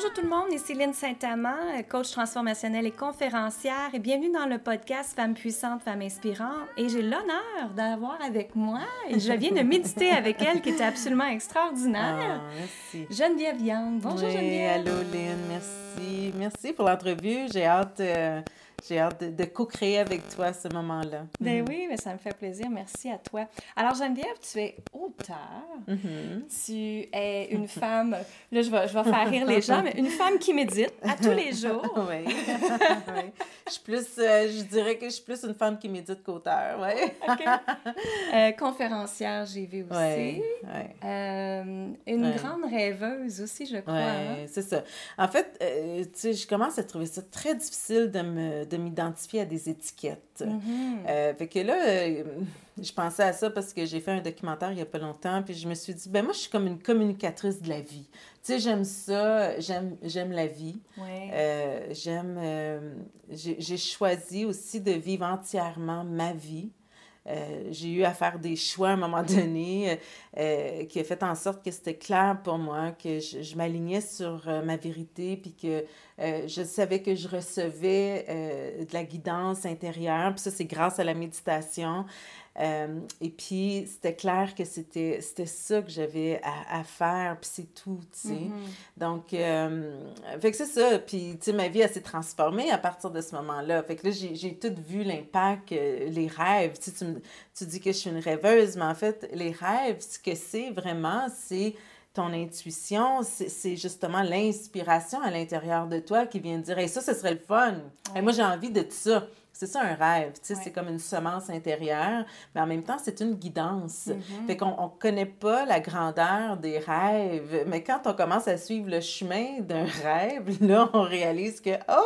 Bonjour tout le monde, ici Céline Saint-Amand, coach transformationnelle et conférencière et bienvenue dans le podcast Femmes puissantes, Femmes inspirantes. Et j'ai l'honneur d'avoir avec moi, et je viens de méditer avec elle qui était absolument extraordinaire, Ah, merci. Geneviève Young. Bonjour Oui, Geneviève. Allô, Lynn, merci. Merci pour l'entrevue. J'ai hâte, euh, j'ai hâte de, de co-créer avec toi ce moment-là. Ben oui, mais ça me fait plaisir. Merci à toi. Alors Geneviève, tu es auteur. Mhm. Tu es une femme, là je vais, je vais faire rire les gens, mais une femme qui médite à tous les jours. Oui. Oui. Je suis plus, euh, je dirais que je suis plus une femme qui médite qu'auteur, oui. OK. Euh, conférencière, j'ai vu aussi. Oui, oui. Euh, une grande rêveuse aussi, je crois. hein? Oui, c'est ça. En fait, tu sais, je commence à trouver ça très difficile de me, de m'identifier à des étiquettes. Euh, fait que là, euh, je pensais à ça parce que j'ai fait un documentaire il n'y a pas longtemps, puis je me suis dit, ben moi, je suis comme une communicatrice de la vie. Tu sais, j'aime ça, j'aime, j'aime la vie. Ouais. Euh, j'aime, j'ai, choisi aussi de vivre entièrement ma vie. Euh, j'ai eu à faire des choix à un moment donné euh, euh, qui a fait en sorte que c'était clair pour moi, que je, je m'alignais sur ma vérité, puis que euh, je savais que je recevais euh, de la guidance intérieure, puis ça, c'est grâce à la méditation. Euh, et puis, c'était clair que c'était, c'était ça que j'avais à, à faire, puis c'est tout, tu sais. Mhm. Donc, euh, fait que c'est ça. Puis, tu sais, ma vie, elle s'est transformée à partir de ce moment-là. Fait que là, j'ai, j'ai tout vu l'impact, les rêves. Tu sais, tu, me- tu dis que je suis une rêveuse, mais en fait, les rêves, ce que c'est vraiment, c'est ton intuition, c'est, justement l'inspiration à l'intérieur de toi qui vient dire, hey, ça, ce serait le fun. Hey, moi, j'ai envie de ça. C'est ça un rêve, tu sais, Ouais. c'est comme une semence intérieure, mais en même temps, c'est une guidance. Mhm. Fait qu'on on connaît pas la grandeur des rêves, mais quand on commence à suivre le chemin d'un rêve, là, on réalise que, oh,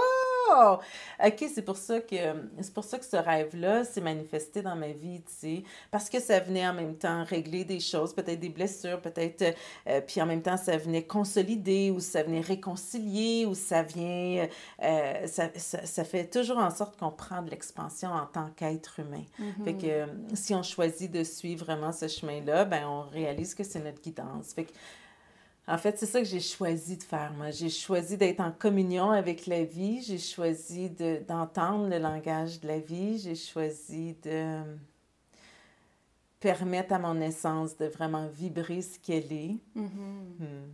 ok, c'est pour ça que, c'est pour ça que ce rêve-là s'est manifesté dans ma vie, tu sais, parce que ça venait en même temps régler des choses, peut-être des blessures, peut-être, euh, puis en même temps, ça venait consolider ou ça venait réconcilier ou ça vient, euh, ça, ça, ça fait toujours en sorte qu'on prend de l'expansion en tant qu'être humain. Mhm. Fait que euh, si on choisit de suivre vraiment ce chemin-là, ben on réalise que c'est notre guidance. Fait que, en fait, c'est ça que j'ai choisi de faire, moi. J'ai choisi d'être en communion avec la vie. J'ai choisi de, d'entendre le langage de la vie. J'ai choisi de permettre à mon essence de vraiment vibrer ce qu'elle est. Mhm. Hmm.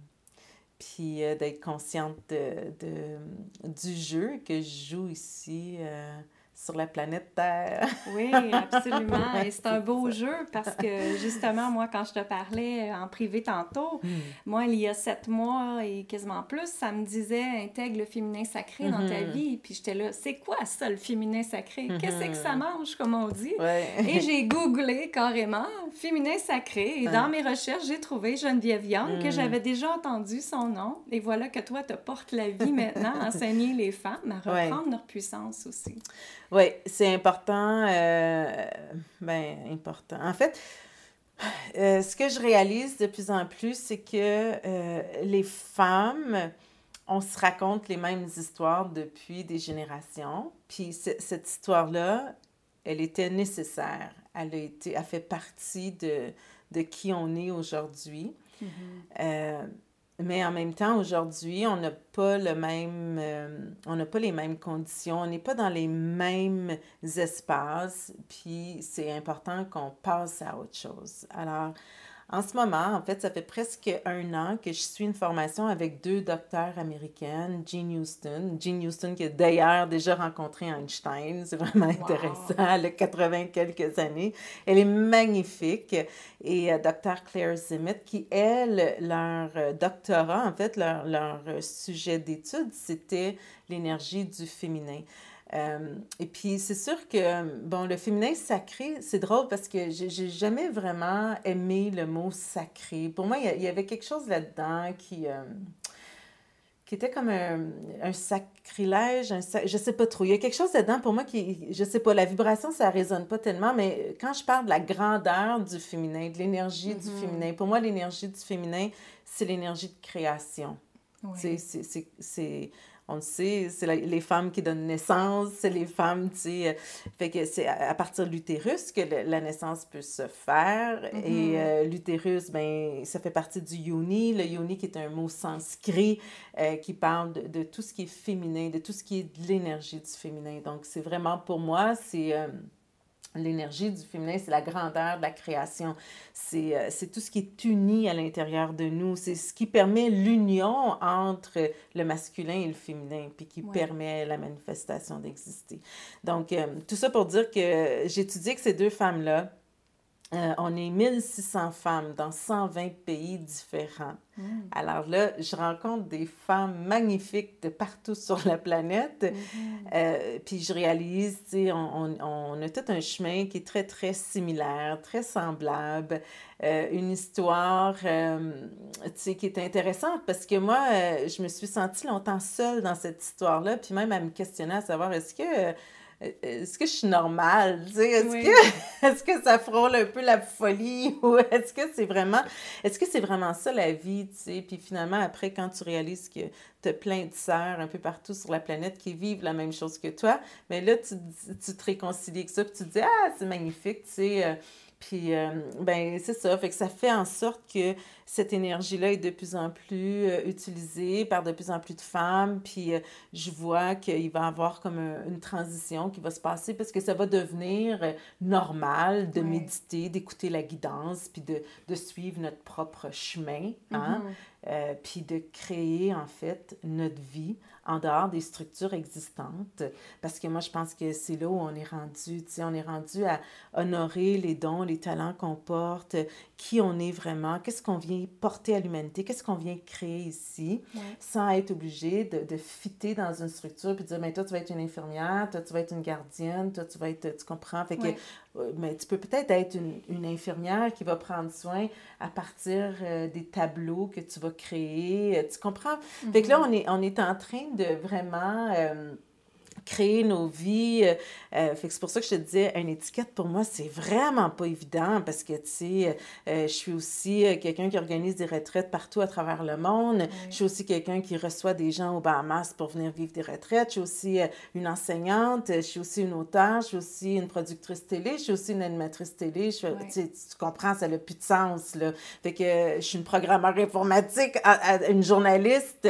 Puis euh, d'être consciente de, de- du jeu que je joue ici euh, sur la planète Terre. Oui, absolument. Et c'est un beau jeu parce que justement, moi, quand je te parlais en privé tantôt, moi, il y a sept mois et quasiment plus, ça me disait intègre le féminin sacré dans ta Mhm. vie. Puis j'étais là, c'est quoi ça, le féminin sacré? Qu'est-ce que ça mange, comme on dit? Ouais. Et j'ai googlé carrément féminin sacré et dans Ouais. mes recherches, j'ai trouvé Geneviève Young, que j'avais déjà entendu son nom. Et voilà que toi, te portes la vie maintenant à enseigner les femmes à Ouais. reprendre leur puissance aussi. Oui, c'est important. euh, ben, important. En fait, euh, ce que je réalise de plus en plus, c'est que euh, les femmes, on se raconte les mêmes histoires depuis des générations. Puis ce- cette histoire-là, elle était nécessaire. Elle a été, elle fait partie de, de qui on est aujourd'hui. Euh, mais en même temps, aujourd'hui, on n'a pas le même, euh, on n'a pas les mêmes conditions, on n'est pas dans les mêmes espaces, puis c'est important qu'on passe à autre chose. Alors, en ce moment, en fait, ça fait presque un an que je suis une formation avec deux docteurs américaines, Jean Houston. Jean Houston qui a d'ailleurs déjà rencontré Einstein, c'est vraiment intéressant, elle a 80 quelques années. Elle est magnifique. Et euh, Dr. Claire Zimmett, qui, elle, leur euh, doctorat, en fait, leur, leur euh, sujet d'étude, c'était l'énergie du féminin. Euh, et puis, c'est sûr que, bon, le féminin sacré, c'est drôle parce que j'ai jamais vraiment aimé le mot sacré. Pour moi, il y avait quelque chose là-dedans qui, euh, qui était comme un, un sacrilège, un sac- je sais pas trop. Il y a quelque chose là-dedans pour moi qui, je sais pas, la vibration, ça résonne pas tellement, mais quand je parle de la grandeur du féminin, de l'énergie du Mhm. féminin, pour moi, l'énergie du féminin, c'est l'énergie de création. C'est on le sait, c'est les femmes qui donnent naissance, c'est les femmes, tu sais. Euh, fait que c'est à, partir de l'utérus que la naissance peut se faire. Et mm-hmm. euh, l'utérus, ben ça fait partie du yoni. Le yoni qui est un mot sanskrit euh, qui parle de, de, tout ce qui est féminin, de tout ce qui est de l'énergie du féminin. Donc, c'est vraiment pour moi, c'est l'énergie du féminin, c'est la grandeur de la création. Euh, c'est tout ce qui est uni à l'intérieur de nous. C'est ce qui permet l'union entre le masculin et le féminin, puis qui permet la manifestation d'exister. Donc, euh, tout ça pour dire que j'étudie que ces deux femmes-là, euh, on est 1600 femmes dans 120 pays différents. Mm. Alors là, je rencontre des femmes magnifiques de partout sur la planète. Mm-hmm. Euh, puis je réalise, tu sais, on, on, a tout un chemin qui est très, très similaire, très semblable. Euh, une histoire, tu sais, qui est intéressante parce que moi, je me suis sentie longtemps seule dans cette histoire-là. Puis même à me questionner à savoir, est-ce que est-ce que je suis normale? Est-ce que, est que ça frôle un peu la folie ou est-ce que c'est vraiment est-ce que c'est vraiment ça la vie? sais? Puis finalement, après, quand tu réalises que tu as plein de sœurs un peu partout sur la planète qui vivent la même chose que toi, mais là, tu, tu te réconcilies avec ça, puis tu te dis Ah, c'est magnifique, tu sais. Euh, puis, euh, ben, c'est ça. Fait que ça fait en sorte que cette énergie-là est de plus en plus euh, utilisée par de plus en plus de femmes. Puis, euh, je vois qu'il va y avoir comme une transition qui va se passer parce que ça va devenir normal de méditer, d'écouter la guidance, puis de, de, suivre notre propre chemin. Hein? Mm-hmm. puis de créer, en fait, notre vie en dehors des structures existantes. Parce que moi, je pense que c'est là où on est rendu. Tu sais, on est rendu à honorer les dons, les talents qu'on porte, qui on est vraiment, qu'est-ce qu'on vient porter à l'humanité, qu'est-ce qu'on vient créer ici, sans être obligé de, de fitter dans une structure puis de dire, mais toi, tu vas être une infirmière, toi, tu vas être une gardienne, toi, tu vas être, tu comprends? Fait que, euh, mais tu peux peut-être être une, une, infirmière qui va prendre soin à partir euh, des tableaux que tu vas créer, euh, tu comprends? Fait que là, mm-hmm. on est, on est en train de vraiment créer nos vies. Euh, euh, fait que c'est pour ça que je te disais, une étiquette, pour moi, c'est vraiment pas évident parce que, tu sais, euh, je suis aussi quelqu'un qui organise des retraites partout à travers le monde. Je suis aussi quelqu'un qui reçoit des gens au Bahamas pour venir vivre des retraites. Je suis aussi une enseignante. Je suis aussi une auteure. Je suis aussi une productrice télé. Je suis aussi une animatrice télé. Je, tu, comprends, ça n'a plus de sens, là. Fait que je suis une programmeur informatique, une journaliste.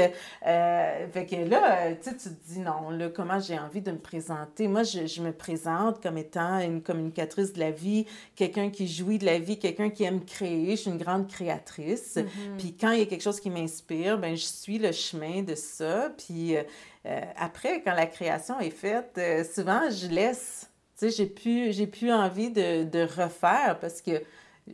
fait que là, tu te dis, non, là, comment j'ai envie de me présenter. Moi, je, je, me présente comme étant une communicatrice de la vie, quelqu'un qui jouit de la vie, quelqu'un qui aime créer. Je suis une grande créatrice. Mm-hmm. Puis quand il y a quelque chose qui m'inspire, ben je suis le chemin de ça. Puis euh, euh, après, quand la création est faite, euh, souvent, je laisse. Tu sais, j'ai plus, j'ai plus envie de, de refaire parce que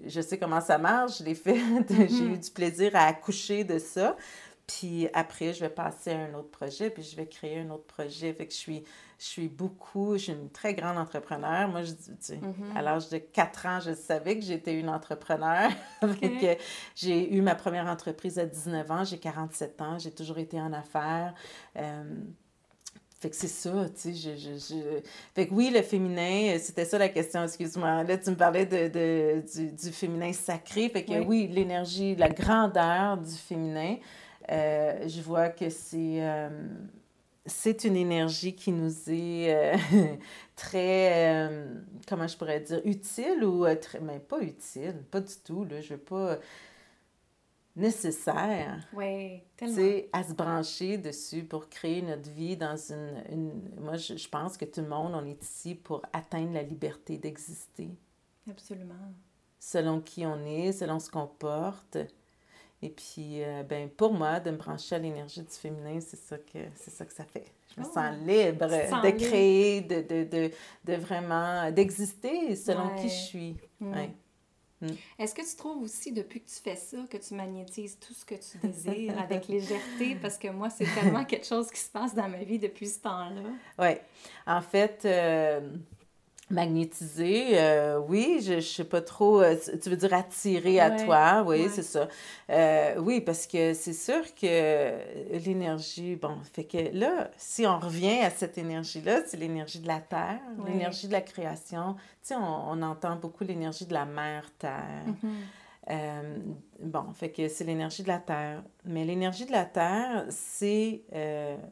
je sais comment ça marche, je l'ai fait, j'ai mm-hmm. eu du plaisir à accoucher de ça. Puis après, je vais passer à un autre projet, puis je vais créer un autre projet. Fait que je suis, je suis beaucoup, je suis une très grande entrepreneur. Moi, je dis, tu sais, mm-hmm. à l'âge de 4 ans, je savais que j'étais une entrepreneur. que j'ai eu ma première entreprise à 19 ans, j'ai 47 ans, j'ai toujours été en affaires. Euh, fait que c'est ça, tu sais, je, je, je, Fait que oui, le féminin, c'était ça la question, excuse-moi. Là, tu me parlais de, de du, du, féminin sacré. Fait que oui l'énergie, la grandeur du féminin. Euh, je vois que c'est euh, c'est une énergie qui nous est euh, très, comment je pourrais dire, utile ou très, mais pas utile, pas du tout, là, je veux pas nécessaire. Oui, tellement. à se brancher dessus pour créer notre vie dans une... une... Moi, je, je, pense que tout le monde, on est ici pour atteindre la liberté d'exister. Absolument. Selon qui on est, selon ce qu'on porte. Et puis, euh, ben, pour moi, de me brancher à l'énergie du féminin, c'est ça que, c'est ça que ça fait. Je me oh. sens libre de créer, de, de, de, de vraiment, d'exister selon qui je suis. Mm. Mm. Est-ce que tu trouves aussi, depuis que tu fais ça, que tu magnétises tout ce que tu désires avec légèreté? Parce que moi, c'est tellement quelque chose qui se passe dans ma vie depuis ce temps-là. Oui. En fait, euh, Magnétiser, euh, oui, je, ne sais pas trop, euh, tu veux dire attirer à toi, oui, c'est ça. Euh, oui, parce que c'est sûr que l'énergie, bon, fait que là, si on revient à cette énergie-là, c'est l'énergie de la Terre, l'énergie de la création. Tu sais, on, on entend beaucoup l'énergie de la mère Terre. Euh, bon, fait que c'est l'énergie de la Terre. Mais l'énergie de la Terre, c'est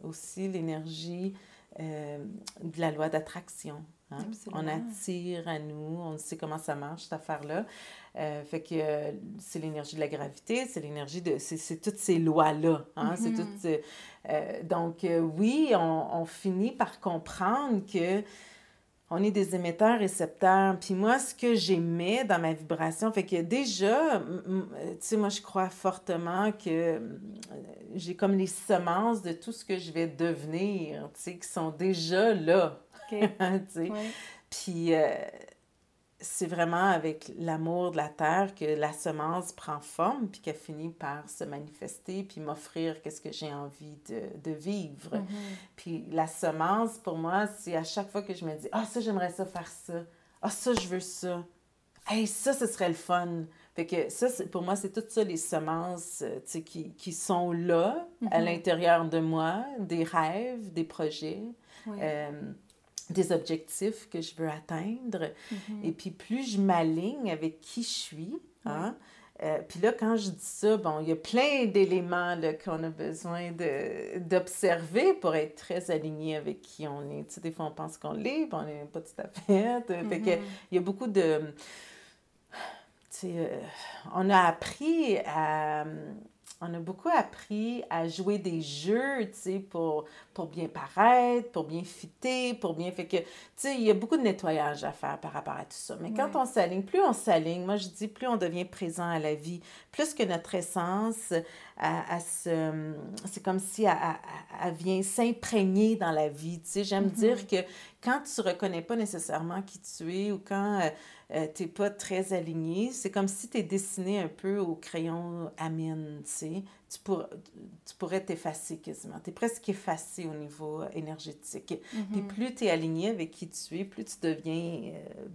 aussi l'énergie de la loi d'attraction. Hein? On attire à nous, on sait comment ça marche, cette affaire-là. fait que c'est l'énergie de la gravité, c'est l'énergie de... C'est toutes ces lois-là. Hein? C'est mm-hmm. donc, oui, on, on, finit par comprendre que on est des émetteurs récepteurs. Puis moi, ce que j'aimais dans ma vibration, fait que déjà, tu sais, moi, je crois fortement que j'ai comme les semences de tout ce que je vais devenir, tu sais, qui sont déjà là. Puis, euh, c'est vraiment avec l'amour de la terre que la semence prend forme, puis qu'elle finit par se manifester, puis m'offrir qu'est-ce que j'ai envie de, de vivre. Mm-hmm. Puis la semence, pour moi, c'est à chaque fois que je me dis, ah, ça, j'aimerais ça faire ça. Ah, ça, je veux ça. Hey, ça, ce serait le fun. Fait que ça, pour moi, c'est toutes ça, les semences euh, qui, qui sont là, à mm-hmm. l'intérieur de moi, des rêves, des projets. Euh, des objectifs que je veux atteindre. Mm-hmm. Et puis, plus je m'aligne avec qui je suis, hein, euh, puis là, quand je dis ça, bon, il y a plein d'éléments qu'on a besoin d'observer pour être très aligné avec qui on est. Tu sais, des fois, on pense qu'on l'est, puis on n'est pas tout à fait. fait que, mm-hmm. il y a beaucoup de... Tu sais, euh, on a appris à on a beaucoup appris à jouer des jeux, tu sais, pour, pour bien paraître, pour bien fitter, pour bien... Fait que, tu sais, il y a beaucoup de nettoyage à faire par rapport à tout ça. Mais quand on s'aligne, plus on s'aligne, moi je dis, plus on devient présent à la vie, plus que notre essence, à, se... C'est comme si elle, vient s'imprégner dans la vie, tu sais. J'aime mm-hmm. dire que quand tu ne reconnais pas nécessairement qui tu es ou quand... Euh, euh, tu n'es pas très aligné. C'est comme si tu es dessiné un peu au crayon à mine, tu sais. Tu, tu pourrais t'effacer quasiment. Tu es presque effacé au niveau énergétique. Puis mm-hmm. plus tu es aligné avec qui tu es, plus tu deviens euh,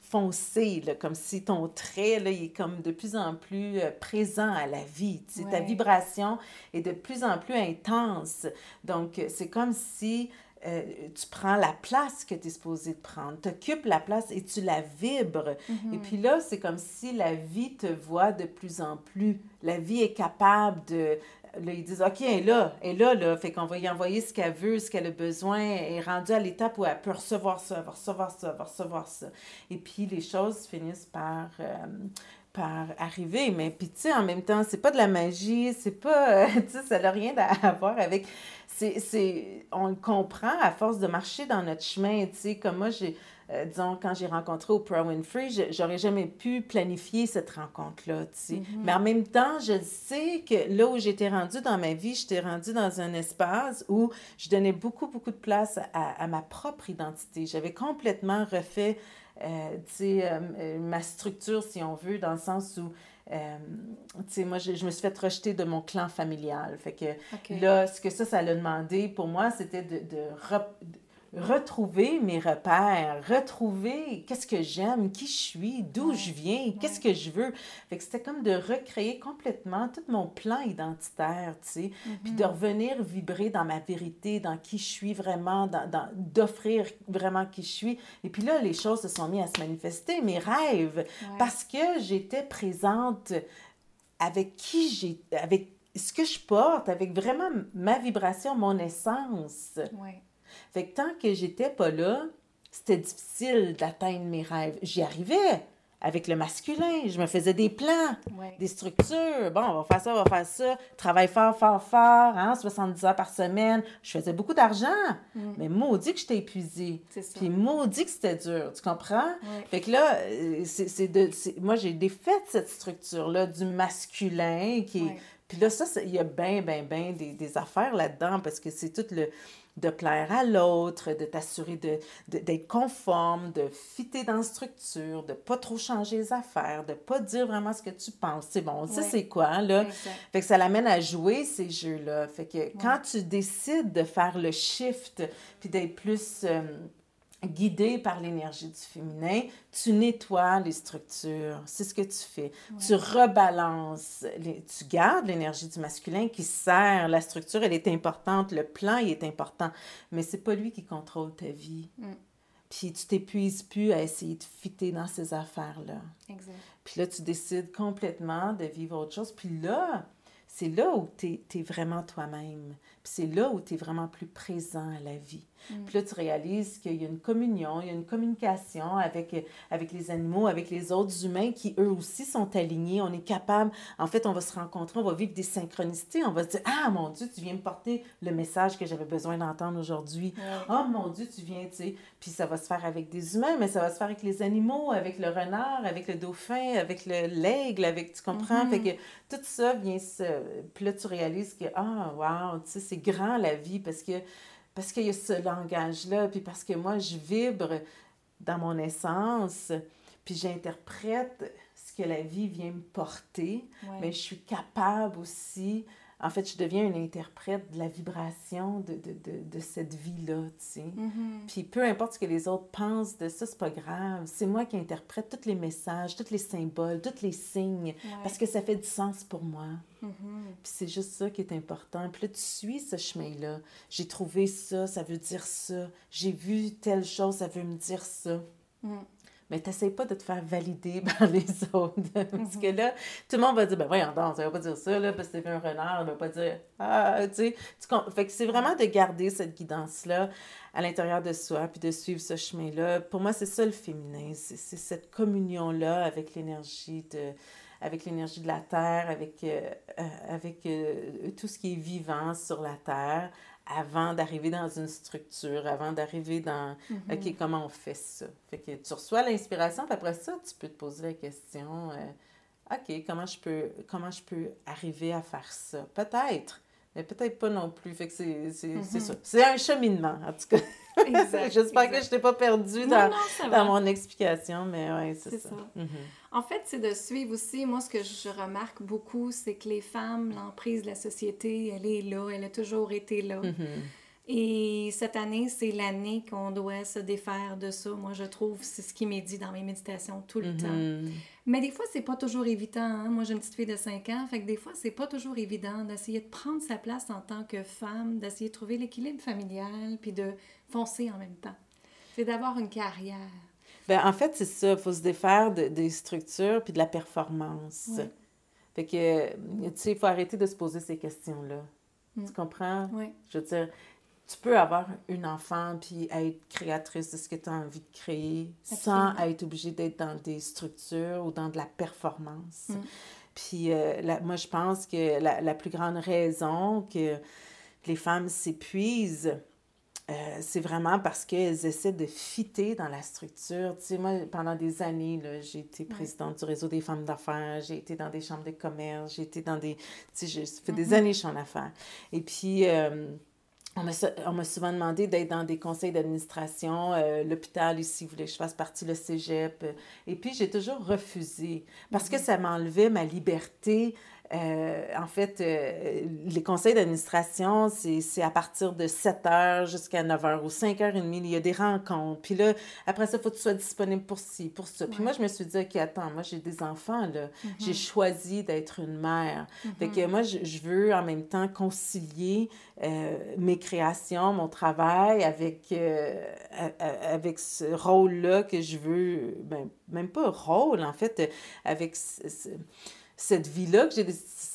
foncé, là, comme si ton trait, là, il est comme de plus en plus euh, présent à la vie. Tu sais, Ta vibration est de plus en plus intense. Donc, c'est comme si euh, tu prends la place que tu es supposé de prendre, tu occupes la place et tu la vibres. Et puis là, c'est comme si la vie te voit de plus en plus. La vie est capable de... Là, ils disent, OK, elle est là, elle est là, là. Fait qu'on va y envoyer ce qu'elle veut, ce qu'elle a besoin. Elle est rendue à l'étape où elle peut recevoir ça, va recevoir ça, va recevoir ça. Et puis, les choses finissent par... Euh, par arriver. Mais puis, tu sais, en même temps, c'est pas de la magie, c'est pas, tu sais, ça n'a rien à voir avec, c'est, on le comprend à force de marcher dans notre chemin, tu sais, comme moi, j'ai, euh, disons, quand j'ai rencontré Oprah Winfrey, j'aurais jamais pu planifier cette rencontre-là, tu sais. Mm-hmm. Mais en même temps, je sais que là où j'étais rendue dans ma vie, j'étais rendue dans un espace où je donnais beaucoup, beaucoup de place à, à ma propre identité. J'avais complètement refait euh, euh, ma structure, si on veut, dans le sens où, euh, moi, je, je, me suis fait rejeter de mon clan familial. Fait que là, ce que ça, ça l'a demandé pour moi, c'était de, de, retrouver mes repères, retrouver qu'est-ce que j'aime, qui je suis, d'où je viens, qu'est-ce que je veux. Fait que c'était comme de recréer complètement tout mon plan identitaire, tu sais, puis de mm-hmm. revenir vibrer dans ma vérité, dans qui je suis vraiment, dans, dans d'offrir vraiment qui je suis. Et puis là, les choses se sont mises à se manifester, mes rêves, parce que j'étais présente avec qui j'ai, avec ce que je porte, avec vraiment ma vibration, mon essence. Ouais. Fait que tant que j'étais pas là, c'était difficile d'atteindre mes rêves. J'y arrivais avec le masculin. Je me faisais des plans, des structures. Bon, on va faire ça, on va faire ça. Travaille fort, fort, fort, hein, 70 heures par semaine. Je faisais beaucoup d'argent, mm. mais maudit que j'étais épuisée. Puis maudit que c'était dur, tu comprends? Fait que là, euh, c'est de... Moi, j'ai défait cette structure-là du masculin qui... Puis là, ça, il y a bien, bien, bien des, des affaires là-dedans parce que c'est tout le de plaire à l'autre, de t'assurer d'être de, d'être conforme, de fitter dans la structure, de pas trop changer les affaires, de pas dire vraiment ce que tu penses. C'est bon, ça c'est quoi, là? Fait que ça l'amène à jouer ces jeux-là. Fait que quand tu décides de faire le shift, puis d'être plus... Euh, guidé par l'énergie du féminin, tu nettoies les structures. C'est ce que tu fais. Tu rebalances, tu gardes l'énergie du masculin qui sert. La structure, elle est importante. Le plan, il est important. Mais c'est pas lui qui contrôle ta vie. Mm. puis tu t'épuises plus à essayer de fitter dans ces affaires-là. Puis là, tu décides complètement de vivre autre chose. Puis là, c'est là où tu es, vraiment toi-même. Puis c'est là où tu es vraiment plus présent à la vie. Mm. Puis là, tu réalises qu'il y a une communion, il y a une communication avec, avec les animaux, avec les autres humains qui, eux aussi, sont alignés. On est capable, en fait, on va se rencontrer, on va vivre des synchronicités. On va se dire, ah, mon Dieu, tu viens me porter le message que j'avais besoin d'entendre aujourd'hui. Oh, mon Dieu, tu viens, tu sais. Puis ça va se faire avec des humains, mais ça va se faire avec les animaux, avec le renard, avec le dauphin, avec l'aigle, avec, tu comprends? Fait mm-hmm. que tout ça vient se... Puis là, tu réalises que, ah, wow, tu sais, c'est grand la vie parce que parce qu'il y a ce langage-là, puis parce que moi, je vibre dans mon essence, puis j'interprète ce que la vie vient me porter, mais je suis capable aussi en fait, je deviens une interprète de la vibration de, de, de, de cette vie-là, tu sais. Mm-hmm. Puis peu importe ce que les autres pensent de ça, c'est pas grave. C'est moi qui interprète tous les messages, tous les symboles, tous les signes, parce que ça fait du sens pour moi. Mm-hmm. Puis c'est juste ça qui est important. Puis là, tu suis ce chemin-là. J'ai trouvé ça, ça veut dire ça. J'ai vu telle chose, ça veut me dire ça. Mm mais t'essayes pas de te faire valider par les autres. parce que là, tout le monde va dire, ben voyons donc, ça va pas dire ça, là, parce que t'es un renard, ça va pas dire, ah, tu sais. Fait que c'est vraiment de garder cette guidance-là à l'intérieur de soi, puis de suivre ce chemin-là. Pour moi, c'est ça le féminin, c'est cette communion-là avec l'énergie de avec l'énergie de la terre, avec, euh, euh, avec euh, tout ce qui est vivant sur la terre, avant d'arriver dans une structure, avant d'arriver dans mm-hmm. OK, comment on fait ça? Fait que tu reçois l'inspiration, puis après ça, tu peux te poser la question euh, OK, comment je peux comment je peux arriver à faire ça? Peut-être, mais peut-être pas non plus. Fait que c'est mm-hmm. ça. C'est un cheminement, en tout cas. J'espère que je t'ai pas perdu dans, dans mon explication, mais oui, c'est ça. Mm-hmm. En fait, c'est de suivre aussi. Moi, ce que je remarque beaucoup, c'est que les femmes, l'emprise de la société, elle est là, elle a toujours été là. Mm-hmm. Et cette année, c'est l'année qu'on doit se défaire de ça. Moi, je trouve, c'est ce qui m'est dit dans mes méditations tout le temps. Mm-hmm. Mais des fois, c'est pas toujours évident. Hein. Moi, j'ai une petite fille de 5 ans, fait que des fois, c'est pas toujours évident d'essayer de prendre sa place en tant que femme, d'essayer de trouver l'équilibre familial, puis de foncer en même temps. C'est d'avoir une carrière. Ben, en fait, c'est ça. Il faut se défaire de, des structures puis de la performance. Fait que, tu sais, il faut arrêter de se poser ces questions-là. Mm. Tu comprends? Oui. Je veux dire, tu peux avoir une enfant puis être créatrice de ce que tu as envie de créer sans être obligée d'être dans des structures ou dans de la performance. Mm. Puis euh, moi, je pense que la, la, plus grande raison que les femmes s'épuisent, euh, c'est vraiment parce qu'elles essaient de fitter dans la structure. Tu sais, moi, pendant des années, j'ai été présidente du réseau des femmes d'affaires, j'ai été dans des chambres de commerce, j'ai été dans des... Tu sais, ça fait des mm-hmm. années que je suis en affaires. Et puis... Euh, on m'a souvent demandé d'être dans des conseils d'administration. Euh, l'hôpital ici voulait que je fasse partie le cégep. et puis, j'ai toujours refusé parce que mm-hmm. ça m'enlevait ma liberté euh, en fait, euh, les conseils d'administration, c'est à partir de 7 heures jusqu'à 9 h ou 5 h 30. Il y a des rencontres. Puis là, après ça, il faut que tu sois disponible pour ci, pour ça. Puis moi, je me suis dit, OK, attends, moi, j'ai des enfants, là. Mm-hmm. J'ai choisi d'être une mère. Fait que moi, je, je, veux en même temps concilier euh, mes créations, mon travail avec, avec ce rôle-là que je veux, ben, même pas rôle, en fait, avec cette vie-là que j'ai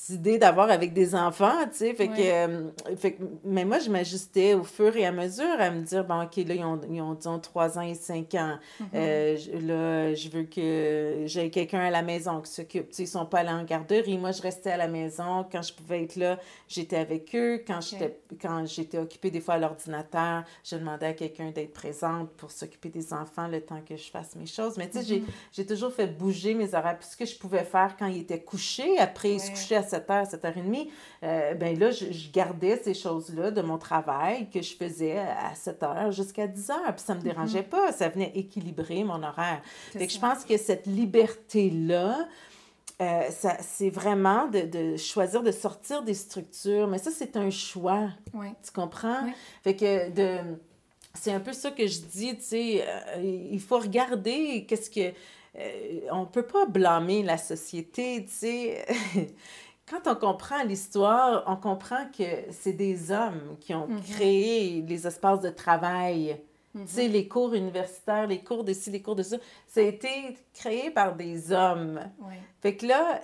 décidé d'avoir avec des enfants, tu sais. Fait, que, euh, fait mais moi, je m'ajustais au fur et à mesure à me dire, bon, OK, là, ils ont, ils ont disons, 3 ans et 5 ans. Mm-hmm. Euh, là, je veux que j'ai quelqu'un à la maison qui s'occupe. Tu sais, ils sont pas allés en garderie. Moi, je restais à la maison. Quand je pouvais être là, j'étais avec eux. Quand j'étais quand j'étais occupée des fois à l'ordinateur, je demandais à quelqu'un d'être présente pour s'occuper des enfants le temps que je fasse mes choses. Mais tu sais, j'ai mm-hmm. toujours fait bouger mes horaires. Puis ce que je pouvais faire quand ils étaient couché, après il se couchait à 7h, 7h30, euh, ben là, je, gardais ces choses-là de mon travail que je faisais à 7h jusqu'à 10h, puis ça me dérangeait mm-hmm. pas, ça venait équilibrer mon horaire. Fait que je pense que cette liberté-là, euh, c'est vraiment de, de, choisir de sortir des structures, mais ça, c'est un choix. Tu comprends? Fait que de c'est un peu ça que je dis, tu sais, euh, il faut regarder qu'est-ce que euh, on ne peut pas blâmer la société, tu sais. Quand on comprend l'histoire, on comprend que c'est des hommes qui ont mm-hmm. créé les espaces de travail. Tu sais, les cours universitaires, les cours de ci, les cours de ça, ça a été créé par des hommes. Fait que là,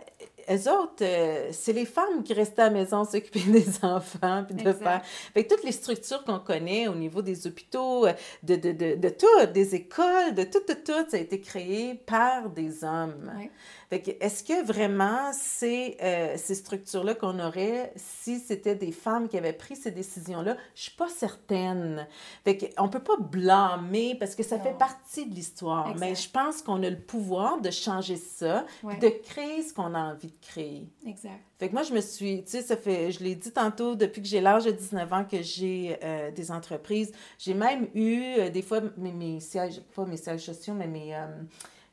eux autres, euh, c'est les femmes qui restaient à la maison s'occuper des enfants, puis de faire... Fait que toutes les structures qu'on connaît au niveau des hôpitaux, euh, de, de, de, de tout, des écoles, de tout, de tout, ça a été créé par des hommes. Que est-ce que vraiment c'est euh, ces structures-là qu'on aurait si c'était des femmes qui avaient pris ces décisions-là? Je suis pas certaine. Fait qu'on peut pas blâmer parce que ça fait partie de l'histoire. Mais je pense qu'on a le pouvoir de changer ça, de créer ce qu'on a envie de créer. Exact. Fait que moi, je me suis, tu sais, ça fait, je l'ai dit tantôt, depuis que j'ai l'âge de 19 ans que j'ai euh, des entreprises. J'ai même eu, euh, des fois, mes, mes, sièges, pas mes sièges sociaux, mais mes,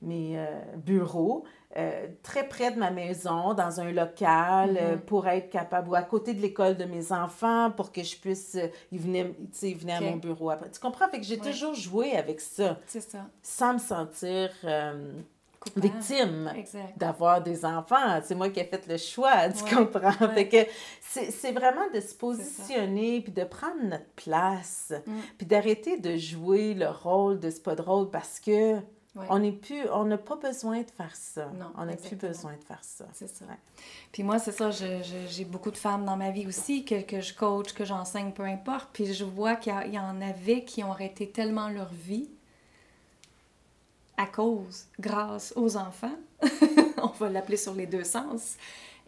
euh, mes bureaux. très près de ma maison, dans un local, mm-hmm. pour être capable, ou à côté de l'école de mes enfants, pour que je puisse, ils venaient, ils venaient à mon bureau après. Tu comprends? Fait que j'ai toujours joué avec ça. C'est ça. Sans me sentir victime d'avoir des enfants. C'est moi qui ai fait le choix, tu comprends? Fait que c'est vraiment de se positionner, puis de prendre notre place, mm. puis d'arrêter de jouer le rôle de c'est pas drôle parce que on n'est plus, on n'a pas besoin de faire ça. Non, on n'a plus besoin de faire ça. C'est ça. Puis moi, c'est ça, j'ai beaucoup de femmes dans ma vie aussi que, que je coach, que j'enseigne, peu importe. Puis je vois qu'il y, y, en avait qui ont arrêté tellement leur vie à cause, grâce aux enfants. On va l'appeler sur les deux sens.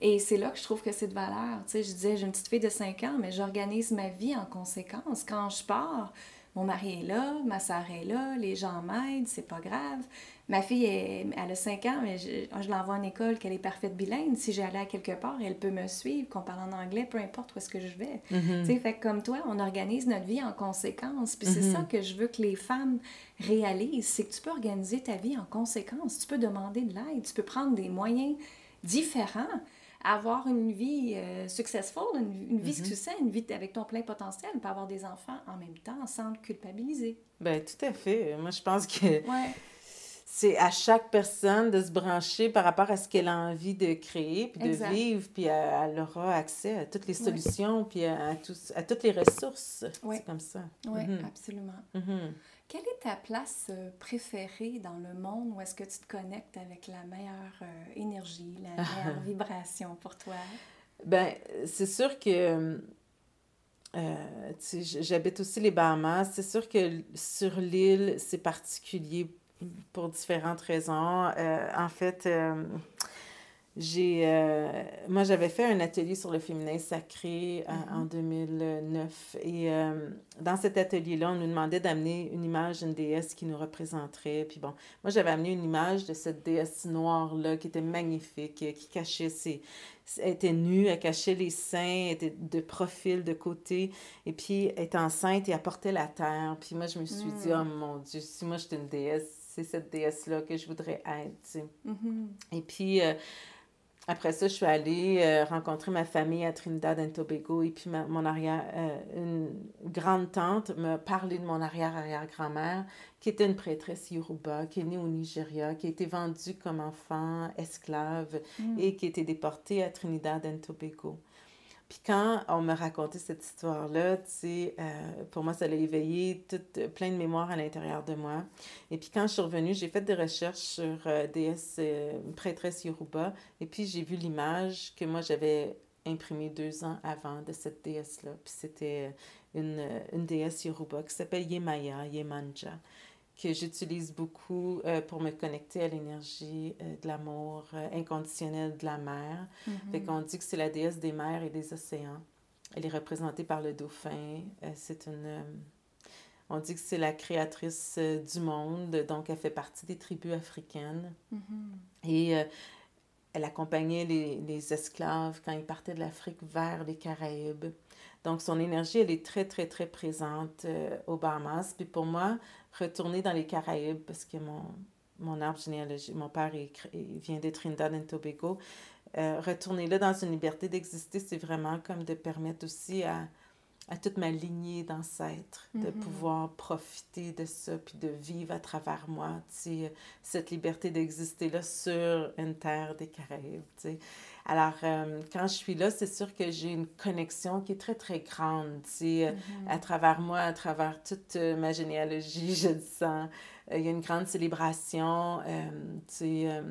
Et c'est là que je trouve que c'est de valeur. Tu sais, je disais, j'ai une petite fille de 5 ans, mais j'organise ma vie en conséquence. Quand je pars, mon mari est là, ma soeur est là, les gens m'aident, c'est pas grave. Ma fille, elle a 5 ans, mais je, l'envoie en école, qu'elle est parfaite bilingue. Si j'allais à quelque part, elle peut me suivre, qu'on parle en anglais, peu importe où est-ce que je vais. Mm-hmm. Tu sais, fait comme toi, on organise notre vie en conséquence. Puis c'est mm-hmm. ça que je veux que les femmes réalisent, c'est que tu peux organiser ta vie en conséquence. Tu peux demander de l'aide, tu peux prendre des moyens différents avoir une vie euh, successful, une, vie mm succès, une vie avec ton plein potentiel, pas avoir des enfants en même temps sans culpabiliser. Ben tout à fait. Moi, je pense que ouais. c'est à chaque personne de se brancher par rapport à ce qu'elle a envie de créer, puis de vivre, puis elle, aura accès à toutes les solutions, puis à, tous, à toutes les ressources. C'est comme ça. Oui, mm-hmm. absolument. Mm-hmm. Quelle est ta place euh, préférée dans le monde où est-ce que tu te connectes avec la meilleure euh, énergie, la meilleure vibration pour toi? Ben, c'est sûr que euh, j'habite aussi les Bahamas. C'est sûr que sur l'île, c'est particulier pour différentes raisons. en fait, j'ai, euh, moi, j'avais fait un atelier sur le féminin sacré euh, mm-hmm. en 2009. Et euh, dans cet atelier-là, on nous demandait d'amener une image d'une déesse qui nous représenterait. Puis bon, moi, j'avais amené une image de cette déesse noire-là qui était magnifique, qui cachait ses... Elle était nue, elle cachait les seins, elle était de profil, de côté. Et puis, elle était enceinte et elle portait la terre. Puis moi, je me suis dit, mm. oh mon Dieu, si moi, j'étais une déesse, c'est cette déesse-là que je voudrais être, tu sais. Mm-hmm. Et puis... Après ça, je suis allée euh, rencontrer ma famille à Trinidad et Tobago et puis mon arrière, euh, une grande tante m'a parlé de mon arrière-arrière-grand-mère qui était une prêtresse Yoruba, qui est née au Nigeria, qui a été vendue comme enfant esclave mm. et qui a été déportée à Trinidad et Tobago. Puis quand on m'a raconté cette histoire-là, tu sais, euh, pour moi, ça a éveillé toute, plein de mémoires à l'intérieur de moi. Et puis quand je suis revenue, j'ai fait des recherches sur euh, déesse, euh, prêtresse Yoruba, et puis j'ai vu l'image que moi j'avais imprimée deux ans avant de cette déesse-là. Puis c'était une, une déesse Yoruba qui s'appelle Yemaya, Yemanja que j'utilise beaucoup euh, pour me connecter à l'énergie euh, de l'amour euh, inconditionnel de la mer. Mm Fait qu'on dit que c'est la déesse des mers et des océans. Elle est représentée par le dauphin. c'est une... on dit que c'est la créatrice du monde, donc elle fait partie des tribus africaines. Mm-hmm. Et elle accompagnait les, les, esclaves quand ils partaient de l'Afrique vers les Caraïbes. Donc, son énergie, elle est très, très, très présente au Bahamas. Puis pour moi, retourner dans les Caraïbes parce que mon, mon arbre généalogique, mon père vient de Trinidad et Tobago. Euh, retourner là dans une liberté d'exister, c'est vraiment comme de permettre aussi à, à toute ma lignée d'ancêtres, de Mhm. pouvoir profiter de ça, puis de vivre à travers moi, tu sais, cette liberté d'exister là sur une terre des Caraïbes, tu sais. Alors, euh, quand je suis là, c'est sûr que j'ai une connexion qui est très, très grande, tu sais, euh, Mhm. à travers moi, à travers toute euh, ma généalogie, je le sens. Euh, il y a une grande célébration, euh, tu sais, euh,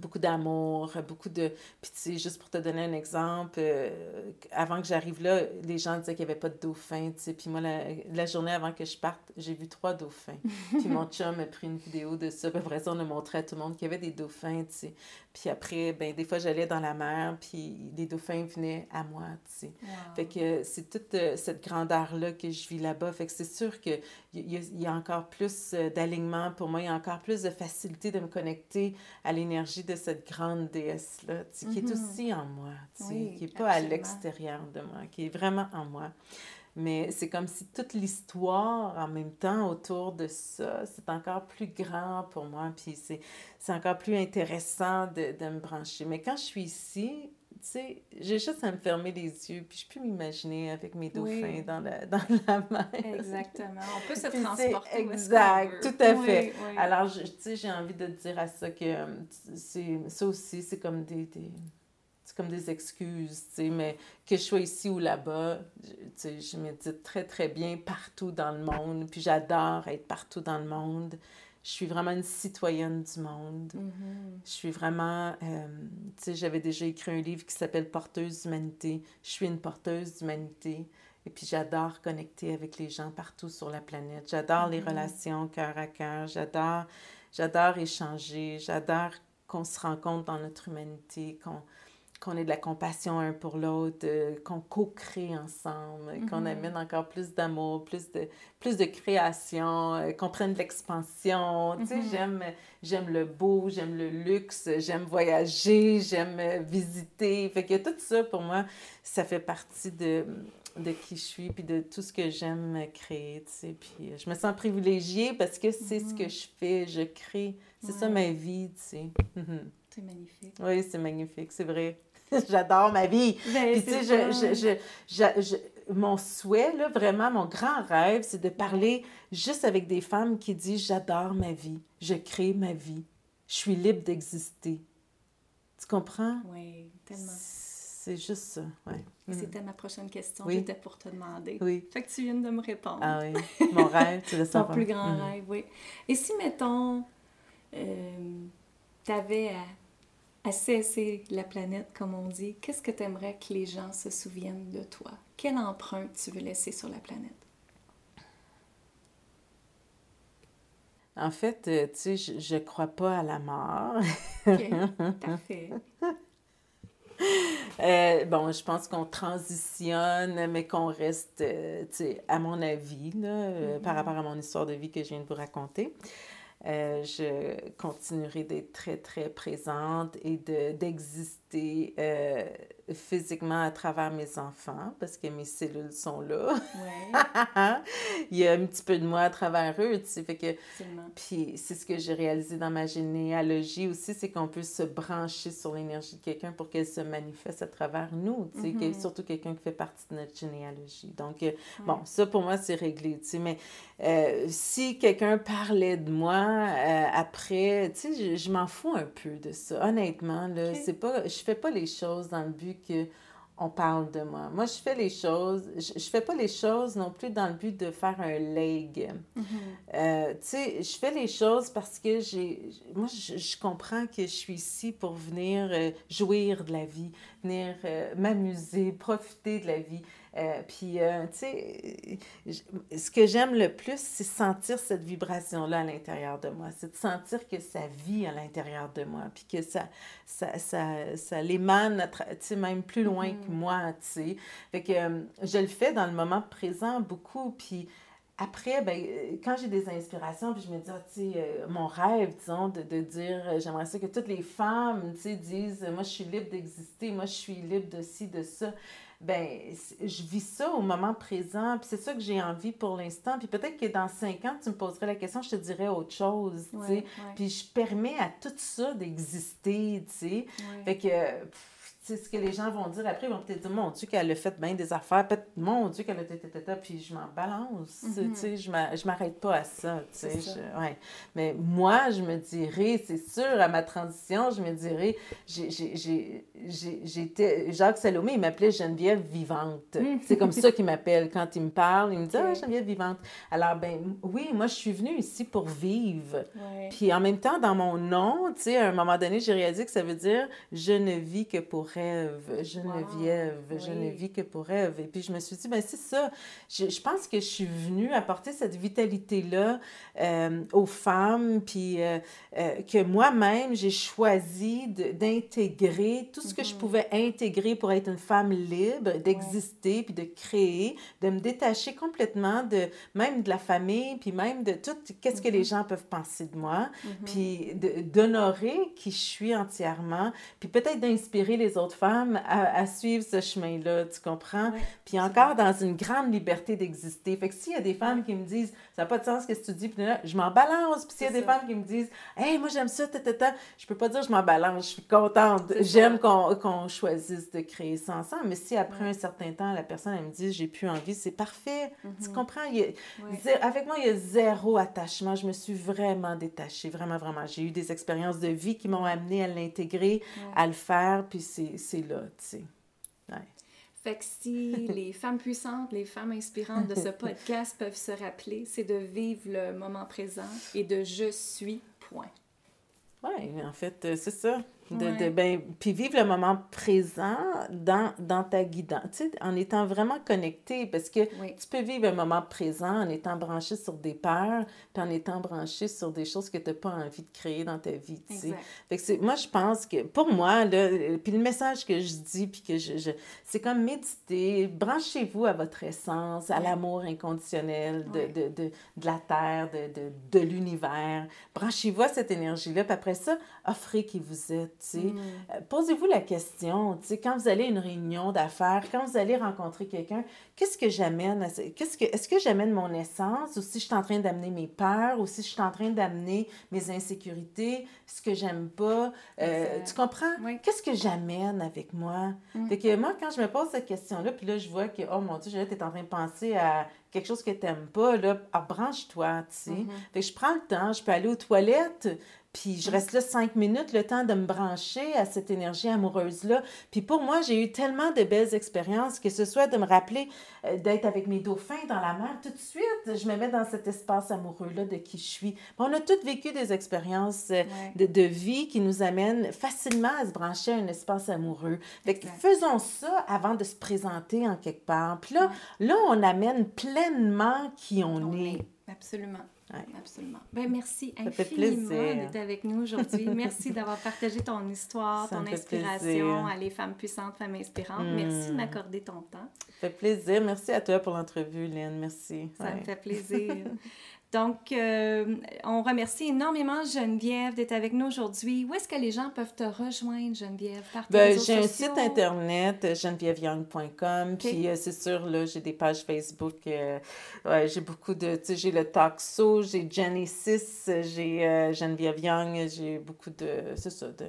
beaucoup d'amour, beaucoup de... Puis tu sais, juste pour te donner un exemple, euh, avant que j'arrive là, les gens disaient qu'il n'y avait pas de dauphins, tu sais. Puis moi, la, la journée avant que je parte, j'ai vu trois dauphins. Puis mon chum a pris une vidéo de ça. Puis après ça, on a montré à tout le monde qu'il y avait des dauphins, tu sais. Puis après, ben des fois, j'allais dans la mer, puis les dauphins venaient à moi, tu sais. Wow. Fait que c'est toute euh, cette grandeur-là que je vis là-bas. Fait que c'est sûr qu'il y, y a encore plus euh, d'alignement pour moi. Il y a encore plus de facilité de me connecter à l'énergie de cette grande déesse-là, tu sais, qui est Mhm. aussi en moi, tu sais, Oui, qui n'est pas à l'extérieur de moi, qui est vraiment en moi. Mais c'est comme si toute l'histoire en même temps autour de ça, c'est encore plus grand pour moi, puis c'est c'est encore plus intéressant de, de me brancher. Mais quand je suis ici, tu sais, j'ai juste à me fermer les yeux, puis je peux m'imaginer avec mes Oui. dauphins dans la, dans la mer. Exactement. On peut se Puis transporter exact, tout à fait. oui. Alors, tu sais, j'ai envie de dire à ça que c'est ça aussi, c'est comme des, des- c'est comme des excuses, tu sais, mais que je sois ici ou là-bas, je- tu sais, je médite très, très bien partout dans le monde, puis j'adore être partout dans le monde. Je suis vraiment une citoyenne du monde. Mhm. Je suis vraiment, euh, tu sais, j'avais déjà écrit un livre qui s'appelle Porteuse d'humanité. Je suis une porteuse d'humanité. Et puis j'adore connecter avec les gens partout sur la planète. J'adore les Mhm. relations cœur à cœur. J'adore, j'adore échanger. J'adore qu'on se rencontre dans notre humanité, qu'on qu'on ait de la compassion un pour l'autre, euh, qu'on co-crée ensemble, qu'on Mhm. amène encore plus d'amour, plus de, plus de création, euh, qu'on prenne de l'expansion. Tu sais, Mhm. j'aime, j'aime le beau, j'aime le luxe, j'aime voyager, j'aime euh, visiter. Fait que tout ça, pour moi, ça fait partie de, de qui je suis, puis de tout ce que j'aime créer, tu sais. Puis je me sens privilégiée parce que c'est ce que Mhm. je fais, je crée. C'est ça ma vie, tu sais. C'est magnifique. Oui, c'est magnifique, c'est vrai. J'adore ma vie. Ben, Puis, tu sais, je, je, je, je- je- mon souhait, là, vraiment, mon grand rêve, c'est de parler juste avec des femmes qui disent J'adore ma vie, je crée ma vie, je suis libre d'exister. Tu comprends? Oui, tellement. C'est juste ça, ouais. Mhm. C'était ma prochaine question. Oui. J'étais pour te demander. Oui. Fait que tu viens de me répondre. Ah oui, mon rêve, tu le Ton plus grand Mhm. rêve, oui. Et si, mettons, tu avais à, à cesser la planète, comme on dit, qu'est-ce que tu aimerais que les gens se souviennent de toi? Quelle empreinte tu veux laisser sur la planète? En fait, euh, tu sais, je, je crois pas à la mort. OK, parfait. Euh, bon, je pense qu'on transitionne, mais qu'on reste, euh, tu sais, à mon avis, là, euh, par Mhm. rapport à mon histoire de vie que je viens de vous raconter, euh, je continuerai d'être très, très présente et de, d'exister euh, physiquement à travers mes enfants, parce que mes cellules sont là. Il y a un petit peu de moi à travers eux, tu sais, fait que absolument. puis c'est ce que j'ai réalisé dans ma généalogie aussi, c'est qu'on peut se brancher sur l'énergie de quelqu'un pour qu'elle se manifeste à travers nous, tu sais, que- Mhm. surtout quelqu'un qui fait partie de notre généalogie. Donc, euh, bon, ça pour moi, c'est réglé, tu sais, mais euh, si quelqu'un parlait de moi euh, après, tu sais, je, je m'en fous un peu de ça, honnêtement, là, Ok. c'est pas, je fais pas les choses dans le but que on parle de moi. Moi, je fais les choses, je, je fais pas les choses non plus dans le but de faire un leg. Mhm. Euh, tu sais, je fais les choses parce que j'ai. Moi, je, je comprends que je suis ici pour venir euh, jouir de la vie, venir euh, m'amuser, profiter de la vie. Euh, puis, euh, tu sais, ce que j'aime le plus, c'est sentir cette vibration-là à l'intérieur de moi. C'est de sentir que ça vit à l'intérieur de moi, puis que ça, ça, ça, ça l'émane, tu sais, même plus loin que moi, tu sais. Fait que euh, je le fais dans le moment présent beaucoup, puis après, ben, quand j'ai des inspirations, puis je me dis, ah, tu sais, euh, mon rêve, disons, de, de dire, euh, j'aimerais ça que toutes les femmes, tu sais, disent, moi, je suis libre d'exister, moi, je suis libre de ci, de ça. Ben, je vis ça au moment présent, puis c'est ça que j'ai envie pour l'instant. Puis peut-être que dans cinq ans, tu me poserais la question, je te dirais autre chose, tu sais. Puis je permets à tout ça d'exister, tu sais. Fait que, pff, c'est ce que les gens vont dire après, ils vont peut-être dire, mon Dieu, qu'elle a fait bien des affaires, peut-être, mon Dieu, qu'elle a tata, puis je m'en balance, tu sais, mhm. je m'arrête pas à ça, tu sais. Ouais. Mais moi, je me dirais, c'est sûr, à ma transition, je me dirais, j'étais, Jacques Salomé, il m'appelait Geneviève vivante. Mhm. c'est comme ça qu'il m'appelle quand il me parle, il me dit, ah, Geneviève vivante. Alors, ben oui, moi, je suis venue ici pour vivre. Puis en même temps, dans mon nom, tu sais, à un moment donné, j'ai réalisé que ça veut dire, je ne vis que pour rêve, Geneviève, je ne vis que pour rêve. Et puis je me suis dit, ben c'est ça. Je, je, pense que je suis venue apporter cette vitalité-là euh, aux femmes, puis euh, euh, que moi-même, j'ai choisi d'intégrer tout ce que je mm-hmm. pouvais intégrer pour être une femme libre, d'exister, puis de créer, de me détacher complètement de même de la famille, puis même de tout, qu'est-ce que les mm-hmm. gens peuvent penser de moi, mm-hmm. puis d'honorer qui je suis entièrement, puis peut-être d'inspirer les autres femmes à, suivre ce chemin-là, tu comprends? puis encore dans une grande liberté d'exister. Fait que s'il y a des femmes qui me disent, ça n'a pas de sens ce que tu dis, puis là, je m'en balance. Puis s'il y a des femmes qui me disent, hey, moi j'aime ça, tata, je peux pas dire je m'en balance, je suis contente. J'aime qu'on choisisse de créer ça ensemble. Mais si après un certain temps, la personne, elle me dit, j'ai plus envie, c'est parfait. Tu mhm. comprends? avec moi, il y a zéro attachement. Je me suis vraiment détachée, vraiment, vraiment. J'ai eu des expériences de vie qui m'ont amené à l'intégrer, à le faire, puis c'est là, tu sais. Fait que si les femmes puissantes, les femmes inspirantes de ce podcast peuvent se rappeler, c'est de vivre le moment présent et de je suis, point. Oui, en fait, euh, c'est ça. De, ben, puis vivre le moment présent dans, dans ta guidance, tu sais, en étant vraiment connecté, parce que tu peux vivre un moment présent en étant branché sur des peurs, puis en étant branché sur des choses que tu n'as pas envie de créer dans ta vie, tu sais. Fait que moi, je pense que, pour moi, là, puis le message que je dis, puis que je, je c'est comme méditer, branchez-vous à votre essence, à l'amour inconditionnel de, de, de, de, la Terre, de, de, l'univers. Branchez-vous à cette énergie-là, puis après ça, offrez qui vous êtes Mm. Euh, posez-vous la question, quand vous allez à une réunion d'affaires, quand vous allez rencontrer quelqu'un, qu'est-ce que j'amène? Qu'est-ce que, est-ce que j'amène mon essence ou si je suis en train d'amener mes peurs ou si je suis en train d'amener mes insécurités, ce que j'aime pas? Euh, tu comprends? Qu'est-ce que j'amène avec moi? Mm. Fait que moi, quand je me pose cette question-là, puis là, je vois que, oh mon Dieu, tu es en train de penser à quelque chose que tu n'aimes pas, là, branche-toi, tu sais. Mm-hmm. Fait que je prends le temps, je peux aller aux toilettes, puis je reste là cinq minutes, le temps de me brancher à cette énergie amoureuse-là. Puis pour moi, j'ai eu tellement de belles expériences, que ce soit de me rappeler euh, d'être avec mes dauphins dans la mer, tout de suite, je me mets dans cet espace amoureux-là de qui je suis. On a toutes vécu des expériences euh, de, de, vie qui nous amènent facilement à se brancher à un espace amoureux. Fait que faisons ça avant de se présenter en quelque part. Puis là, là on amène pleinement qui on, est. Absolument. Absolument. Ben, merci infiniment d'être avec nous aujourd'hui. merci d'avoir partagé ton histoire, ton inspiration à les femmes puissantes, femmes inspirantes. Merci de hmm. m'accorder ton temps. Ça fait plaisir. Merci à toi pour l'entrevue, Lynn. Merci. Ça me fait plaisir. Donc, euh, on remercie énormément Geneviève d'être avec nous aujourd'hui. Où est-ce que les gens peuvent te rejoindre, Geneviève? Ben, j'ai un site internet, genevièveyoung.com. Puis, euh, c'est sûr, là, j'ai des pages Facebook. Euh, ouais, j'ai beaucoup de. Tu sais, j'ai le Talkso, j'ai Genesis, j'ai Geneviève Young, j'ai beaucoup de. C'est ça. De,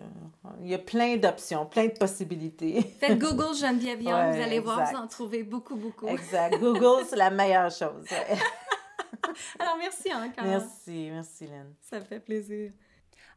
il y a plein d'options, plein de possibilités. Faites Google Geneviève Young, vous allez voir, vous en trouvez beaucoup, beaucoup. Exact. Google, c'est la meilleure chose. Alors, merci encore. Merci, merci, Lynn. Ça me fait plaisir.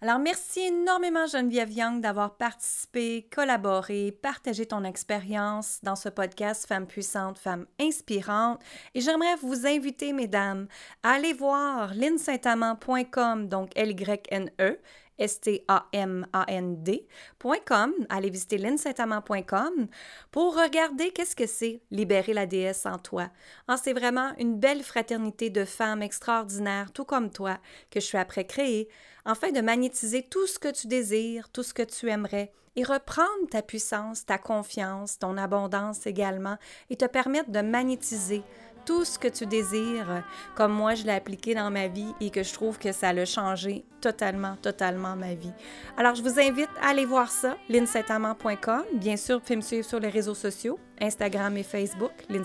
Alors, merci énormément, Geneviève Young, d'avoir participé, collaboré, partagé ton expérience dans ce podcast Femmes puissantes, Femmes inspirantes. Et j'aimerais vous inviter, mesdames, à aller voir linsaintamant.com, donc L-Y-N-E, S-T-A-M-A-N-D.com. Allez visiter linsaintamant.com pour regarder qu'est-ce que c'est libérer la déesse en toi. Ah, c'est vraiment une belle fraternité de femmes extraordinaires, tout comme toi, que je suis après créer, afin de magnétiser tout ce que tu désires, tout ce que tu aimerais, et reprendre ta puissance, ta confiance, ton abondance également, et te permettre de magnétiser tout ce que tu désires, comme moi je l'ai appliqué dans ma vie et que je trouve que ça a changé totalement, totalement ma vie. Alors je vous invite à aller voir ça, linsaintamant.com. Bien sûr, vous pouvez me suivre sur les réseaux sociaux, Instagram et Facebook, Lynn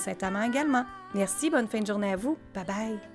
également. Merci, bonne fin de journée à vous. Bye bye.